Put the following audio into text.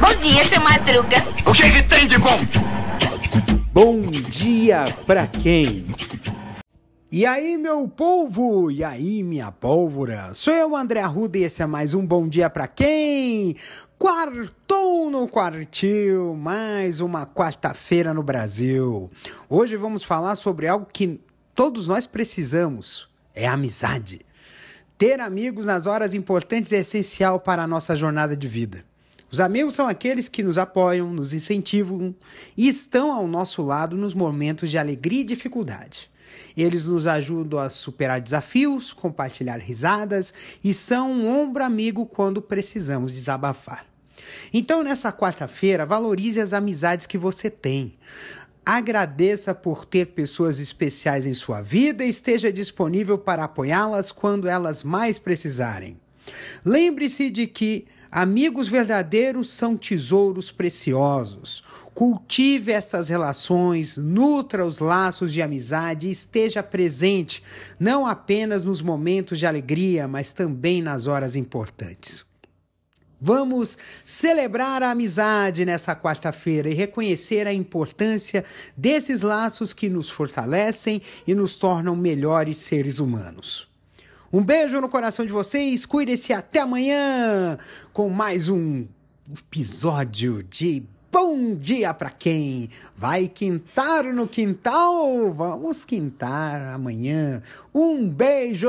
Bom dia, seu Madruga. O que, que tem de bom? Bom dia pra quem? E aí, meu povo? E aí, minha pólvora? Sou eu, André Arruda, e esse é mais um Bom Dia Pra Quem? Quartou no quartil, mais uma quarta-feira no Brasil. Hoje vamos falar sobre algo que todos nós precisamos: é amizade. Ter amigos nas horas importantes é essencial para a nossa jornada de vida. Os amigos são aqueles que nos apoiam, nos incentivam e estão ao nosso lado nos momentos de alegria e dificuldade. Eles nos ajudam a superar desafios, compartilhar risadas e são um ombro amigo quando precisamos desabafar. Então, nessa quarta-feira, valorize as amizades que você tem. Agradeça por ter pessoas especiais em sua vida e esteja disponível para apoiá-las quando elas mais precisarem. Lembre-se de que amigos verdadeiros são tesouros preciosos. Cultive essas relações, nutra os laços de amizade e esteja presente, não apenas nos momentos de alegria, mas também nas horas importantes. Vamos celebrar a amizade nessa quarta-feira e reconhecer a importância desses laços que nos fortalecem e nos tornam melhores seres humanos. Um beijo no coração de vocês, cuide-se até amanhã com mais um episódio de Bom dia para quem vai quintar no quintal. Vamos quintar amanhã. Um beijo.